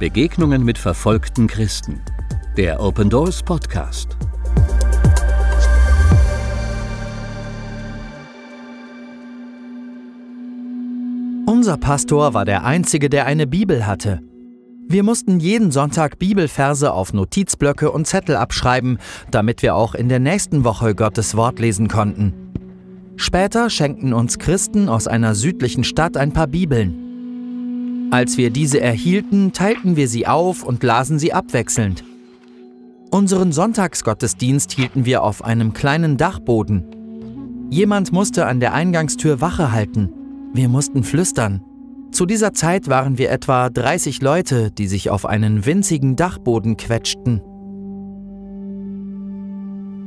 Begegnungen mit verfolgten Christen. Der Open Doors Podcast. Unser Pastor war der Einzige, der eine Bibel hatte. Wir mussten jeden Sonntag Bibelverse auf Notizblöcke und Zettel abschreiben, damit wir auch in der nächsten Woche Gottes Wort lesen konnten. Später schenkten uns Christen aus einer südlichen Stadt ein paar Bibeln. Als wir diese erhielten, teilten wir sie auf und lasen sie abwechselnd. Unseren Sonntagsgottesdienst hielten wir auf einem kleinen Dachboden. Jemand musste an der Eingangstür Wache halten. Wir mussten flüstern. Zu dieser Zeit waren wir etwa 30 Leute, die sich auf einen winzigen Dachboden quetschten.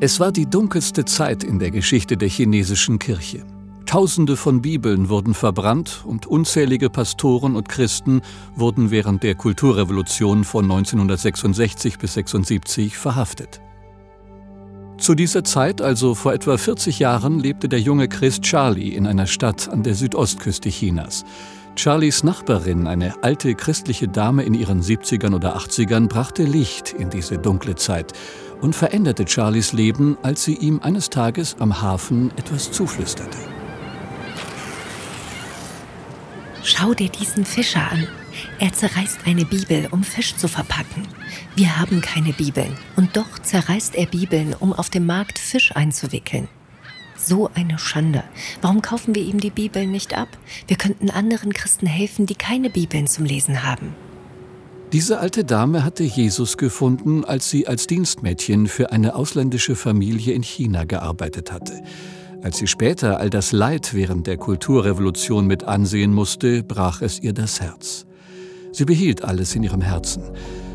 Es war die dunkelste Zeit in der Geschichte der chinesischen Kirche. Tausende von Bibeln wurden verbrannt und unzählige Pastoren und Christen wurden während der Kulturrevolution von 1966 bis 1976 verhaftet. Zu dieser Zeit, also vor etwa 40 Jahren, lebte der junge Christ Charlie in einer Stadt an der Südostküste Chinas. Charlies Nachbarin, eine alte christliche Dame in ihren 70ern oder 80ern, brachte Licht in diese dunkle Zeit und veränderte Charlies Leben, als sie ihm eines Tages am Hafen etwas zuflüsterte. Schau dir diesen Fischer an. Er zerreißt eine Bibel, um Fisch zu verpacken. Wir haben keine Bibeln. Und doch zerreißt er Bibeln, um auf dem Markt Fisch einzuwickeln. So eine Schande. Warum kaufen wir ihm die Bibeln nicht ab? Wir könnten anderen Christen helfen, die keine Bibeln zum Lesen haben. Diese alte Dame hatte Jesus gefunden, als sie als Dienstmädchen für eine ausländische Familie in China gearbeitet hatte. Als sie später all das Leid während der Kulturrevolution mit ansehen musste, brach es ihr das Herz. Sie behielt alles in ihrem Herzen.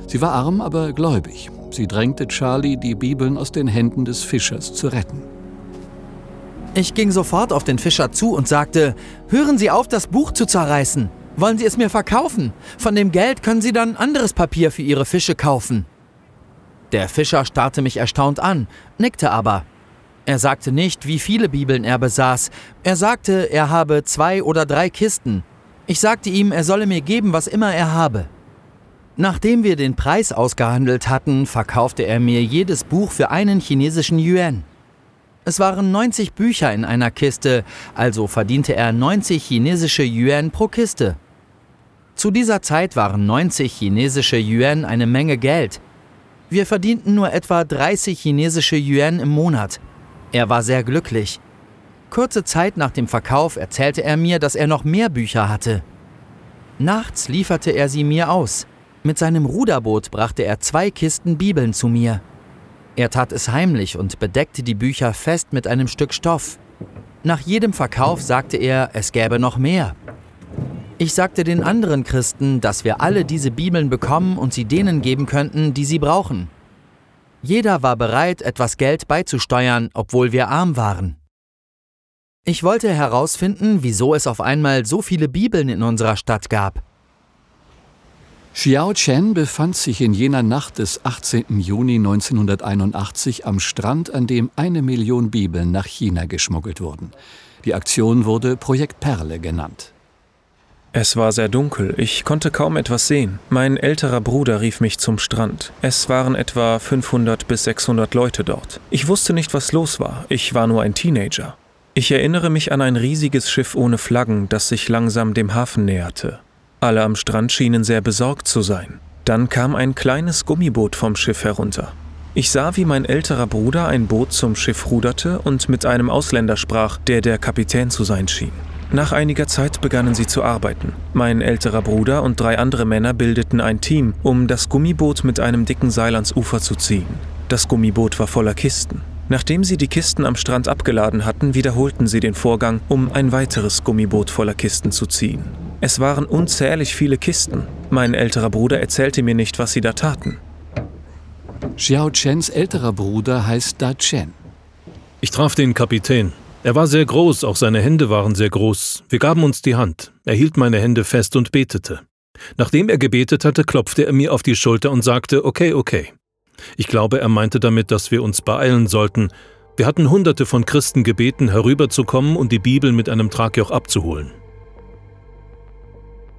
Sie war arm, aber gläubig. Sie drängte Charlie, die Bibeln aus den Händen des Fischers zu retten. Ich ging sofort auf den Fischer zu und sagte, hören Sie auf, das Buch zu zerreißen. Wollen Sie es mir verkaufen? Von dem Geld können Sie dann anderes Papier für Ihre Fische kaufen. Der Fischer starrte mich erstaunt an, nickte aber. Er sagte nicht, wie viele Bibeln er besaß. Er sagte, er habe zwei oder drei Kisten. Ich sagte ihm, er solle mir geben, was immer er habe. Nachdem wir den Preis ausgehandelt hatten, verkaufte er mir jedes Buch für einen chinesischen Yuan. Es waren 90 Bücher in einer Kiste, also verdiente er 90 chinesische Yuan pro Kiste. Zu dieser Zeit waren 90 chinesische Yuan eine Menge Geld. Wir verdienten nur etwa 30 chinesische Yuan im Monat. Er war sehr glücklich. Kurze Zeit nach dem Verkauf erzählte er mir, dass er noch mehr Bücher hatte. Nachts lieferte er sie mir aus. Mit seinem Ruderboot brachte er zwei Kisten Bibeln zu mir. Er tat es heimlich und bedeckte die Bücher fest mit einem Stück Stoff. Nach jedem Verkauf sagte er, es gäbe noch mehr. Ich sagte den anderen Christen, dass wir alle diese Bibeln bekommen und sie denen geben könnten, die sie brauchen. Jeder war bereit, etwas Geld beizusteuern, obwohl wir arm waren. Ich wollte herausfinden, wieso es auf einmal so viele Bibeln in unserer Stadt gab. Xiao Chen befand sich in jener Nacht des 18. Juni 1981 am Strand, an dem eine Million Bibeln nach China geschmuggelt wurden. Die Aktion wurde Projekt Perle genannt. Es war sehr dunkel, ich konnte kaum etwas sehen. Mein älterer Bruder rief mich zum Strand. Es waren etwa 500 bis 600 Leute dort. Ich wusste nicht, was los war, ich war nur ein Teenager. Ich erinnere mich an ein riesiges Schiff ohne Flaggen, das sich langsam dem Hafen näherte. Alle am Strand schienen sehr besorgt zu sein. Dann kam ein kleines Gummiboot vom Schiff herunter. Ich sah, wie mein älterer Bruder ein Boot zum Schiff ruderte und mit einem Ausländer sprach, der der Kapitän zu sein schien. Nach einiger Zeit begannen sie zu arbeiten. Mein älterer Bruder und drei andere Männer bildeten ein Team, um das Gummiboot mit einem dicken Seil ans Ufer zu ziehen. Das Gummiboot war voller Kisten. Nachdem sie die Kisten am Strand abgeladen hatten, wiederholten sie den Vorgang, um ein weiteres Gummiboot voller Kisten zu ziehen. Es waren unzählig viele Kisten. Mein älterer Bruder erzählte mir nicht, was sie da taten. Xiao Chens älterer Bruder heißt Da Chen. Ich traf den Kapitän. Er war sehr groß, auch seine Hände waren sehr groß. Wir gaben uns die Hand. Er hielt meine Hände fest und betete. Nachdem er gebetet hatte, klopfte er mir auf die Schulter und sagte, okay, okay. Ich glaube, er meinte damit, dass wir uns beeilen sollten. Wir hatten hunderte von Christen gebeten, herüberzukommen und die Bibel mit einem Tragjoch abzuholen.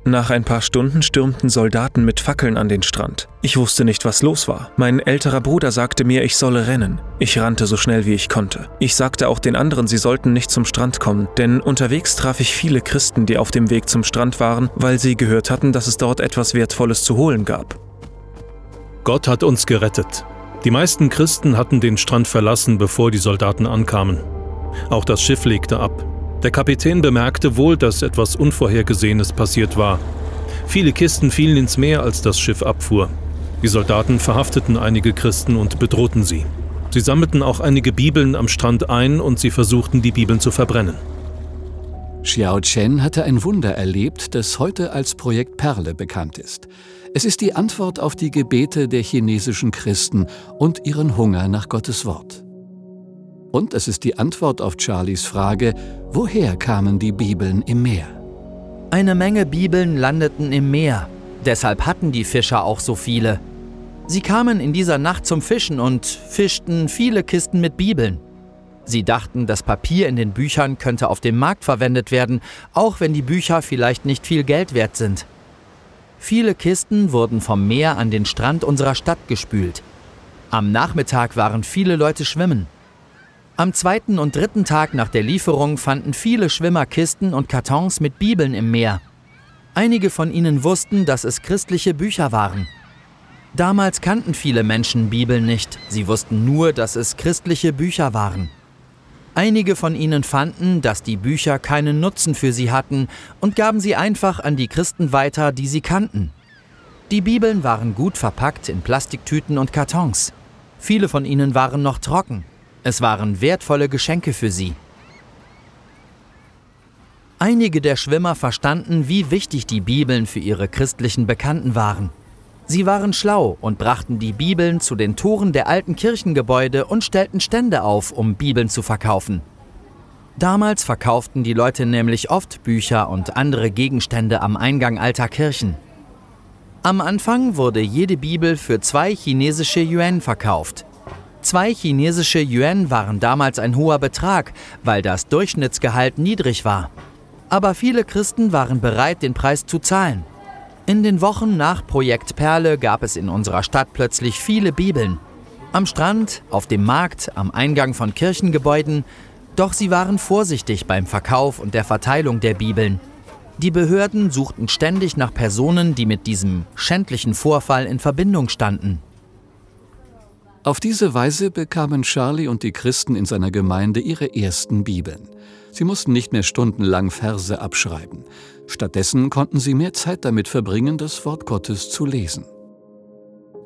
Nach ein paar Stunden stürmten Soldaten mit Fackeln an den Strand. Ich wusste nicht, was los war. Mein älterer Bruder sagte mir, ich solle rennen. Ich rannte so schnell wie ich konnte. Ich sagte auch den anderen, sie sollten nicht zum Strand kommen, denn unterwegs traf ich viele Christen, die auf dem Weg zum Strand waren, weil sie gehört hatten, dass es dort etwas Wertvolles zu holen gab. Gott hat uns gerettet. Die meisten Christen hatten den Strand verlassen, bevor die Soldaten ankamen. Auch das Schiff legte ab. Der Kapitän bemerkte wohl, dass etwas Unvorhergesehenes passiert war. Viele Kisten fielen ins Meer, als das Schiff abfuhr. Die Soldaten verhafteten einige Christen und bedrohten sie. Sie sammelten auch einige Bibeln am Strand ein und sie versuchten, die Bibeln zu verbrennen. Xiao Chen hatte ein Wunder erlebt, das heute als Projekt Perle bekannt ist. Es ist die Antwort auf die Gebete der chinesischen Christen und ihren Hunger nach Gottes Wort. Und es ist die Antwort auf Charlies Frage, woher kamen die Bibeln im Meer? Eine Menge Bibeln landeten im Meer. Deshalb hatten die Fischer auch so viele. Sie kamen in dieser Nacht zum Fischen und fischten viele Kisten mit Bibeln. Sie dachten, das Papier in den Büchern könnte auf dem Markt verwendet werden, auch wenn die Bücher vielleicht nicht viel Geld wert sind. Viele Kisten wurden vom Meer an den Strand unserer Stadt gespült. Am Nachmittag waren viele Leute schwimmen. Am zweiten und dritten Tag nach der Lieferung fanden viele Schwimmer Kisten und Kartons mit Bibeln im Meer. Einige von ihnen wussten, dass es christliche Bücher waren. Damals kannten viele Menschen Bibeln nicht, sie wussten nur, dass es christliche Bücher waren. Einige von ihnen fanden, dass die Bücher keinen Nutzen für sie hatten und gaben sie einfach an die Christen weiter, die sie kannten. Die Bibeln waren gut verpackt in Plastiktüten und Kartons. Viele von ihnen waren noch trocken. Es waren wertvolle Geschenke für sie. Einige der Schwimmer verstanden, wie wichtig die Bibeln für ihre christlichen Bekannten waren. Sie waren schlau und brachten die Bibeln zu den Toren der alten Kirchengebäude und stellten Stände auf, um Bibeln zu verkaufen. Damals verkauften die Leute nämlich oft Bücher und andere Gegenstände am Eingang alter Kirchen. Am Anfang wurde jede Bibel für zwei chinesische Yuan verkauft. Zwei chinesische Yuan waren damals ein hoher Betrag, weil das Durchschnittsgehalt niedrig war. Aber viele Christen waren bereit, den Preis zu zahlen. In den Wochen nach Projekt Perle gab es in unserer Stadt plötzlich viele Bibeln. Am Strand, auf dem Markt, am Eingang von Kirchengebäuden. Doch sie waren vorsichtig beim Verkauf und der Verteilung der Bibeln. Die Behörden suchten ständig nach Personen, die mit diesem schändlichen Vorfall in Verbindung standen. Auf diese Weise bekamen Charlie und die Christen in seiner Gemeinde ihre ersten Bibeln. Sie mussten nicht mehr stundenlang Verse abschreiben. Stattdessen konnten sie mehr Zeit damit verbringen, das Wort Gottes zu lesen.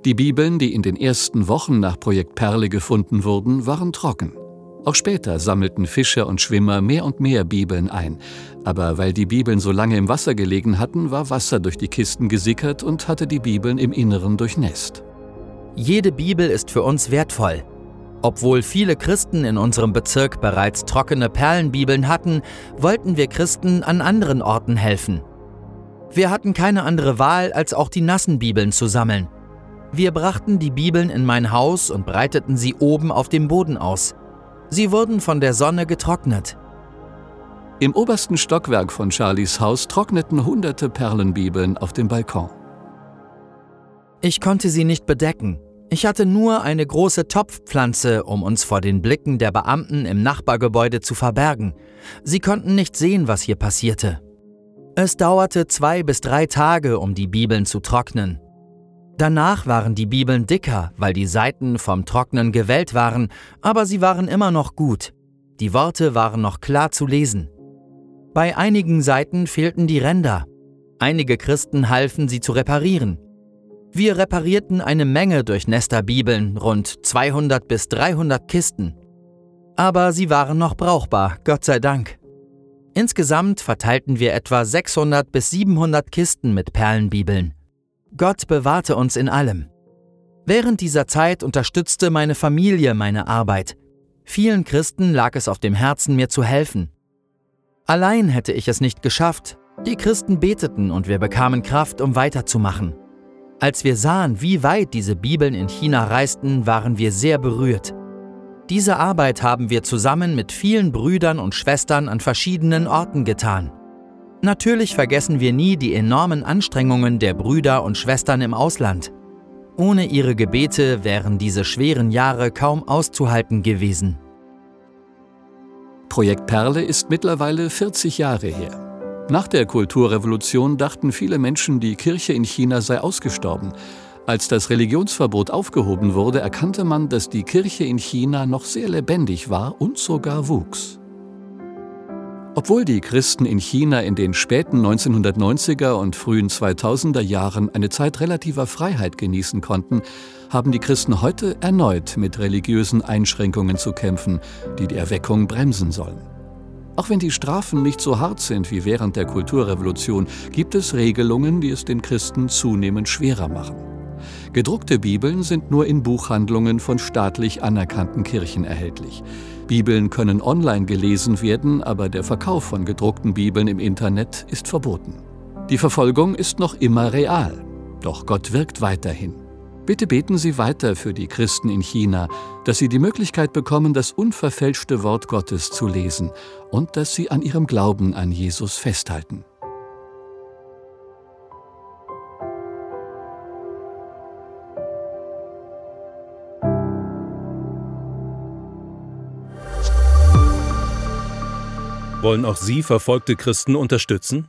Die Bibeln, die in den ersten Wochen nach Projekt Perle gefunden wurden, waren trocken. Auch später sammelten Fischer und Schwimmer mehr und mehr Bibeln ein. Aber weil die Bibeln so lange im Wasser gelegen hatten, war Wasser durch die Kisten gesickert und hatte die Bibeln im Inneren durchnässt. Jede Bibel ist für uns wertvoll. Obwohl viele Christen in unserem Bezirk bereits trockene Perlenbibeln hatten, wollten wir Christen an anderen Orten helfen. Wir hatten keine andere Wahl, als auch die nassen Bibeln zu sammeln. Wir brachten die Bibeln in mein Haus und breiteten sie oben auf dem Boden aus. Sie wurden von der Sonne getrocknet. Im obersten Stockwerk von Charlies Haus trockneten hunderte Perlenbibeln auf dem Balkon. Ich konnte sie nicht bedecken, ich hatte nur eine große Topfpflanze, um uns vor den Blicken der Beamten im Nachbargebäude zu verbergen. Sie konnten nicht sehen, was hier passierte. Es dauerte zwei bis drei Tage, um die Bibeln zu trocknen. Danach waren die Bibeln dicker, weil die Seiten vom Trocknen gewellt waren, aber sie waren immer noch gut. Die Worte waren noch klar zu lesen. Bei einigen Seiten fehlten die Ränder. Einige Christen halfen sie zu reparieren. Wir reparierten eine Menge durchnässter Bibeln, rund 200 bis 300 Kisten. Aber sie waren noch brauchbar, Gott sei Dank. Insgesamt verteilten wir etwa 600 bis 700 Kisten mit Perlenbibeln. Gott bewahrte uns in allem. Während dieser Zeit unterstützte meine Familie meine Arbeit. Vielen Christen lag es auf dem Herzen, mir zu helfen. Allein hätte ich es nicht geschafft. Die Christen beteten und wir bekamen Kraft, um weiterzumachen. Als wir sahen, wie weit diese Bibeln in China reisten, waren wir sehr berührt. Diese Arbeit haben wir zusammen mit vielen Brüdern und Schwestern an verschiedenen Orten getan. Natürlich vergessen wir nie die enormen Anstrengungen der Brüder und Schwestern im Ausland. Ohne ihre Gebete wären diese schweren Jahre kaum auszuhalten gewesen. Projekt Perle ist mittlerweile 40 Jahre her. Nach der Kulturrevolution dachten viele Menschen, die Kirche in China sei ausgestorben. Als das Religionsverbot aufgehoben wurde, erkannte man, dass die Kirche in China noch sehr lebendig war und sogar wuchs. Obwohl die Christen in China in den späten 1990er und frühen 2000er Jahren eine Zeit relativer Freiheit genießen konnten, haben die Christen heute erneut mit religiösen Einschränkungen zu kämpfen, die die Erweckung bremsen sollen. Auch wenn die Strafen nicht so hart sind wie während der Kulturrevolution, gibt es Regelungen, die es den Christen zunehmend schwerer machen. Gedruckte Bibeln sind nur in Buchhandlungen von staatlich anerkannten Kirchen erhältlich. Bibeln können online gelesen werden, aber der Verkauf von gedruckten Bibeln im Internet ist verboten. Die Verfolgung ist noch immer real, doch Gott wirkt weiterhin. Bitte beten Sie weiter für die Christen in China, dass sie die Möglichkeit bekommen, das unverfälschte Wort Gottes zu lesen und dass sie an ihrem Glauben an Jesus festhalten. Wollen auch Sie verfolgte Christen unterstützen?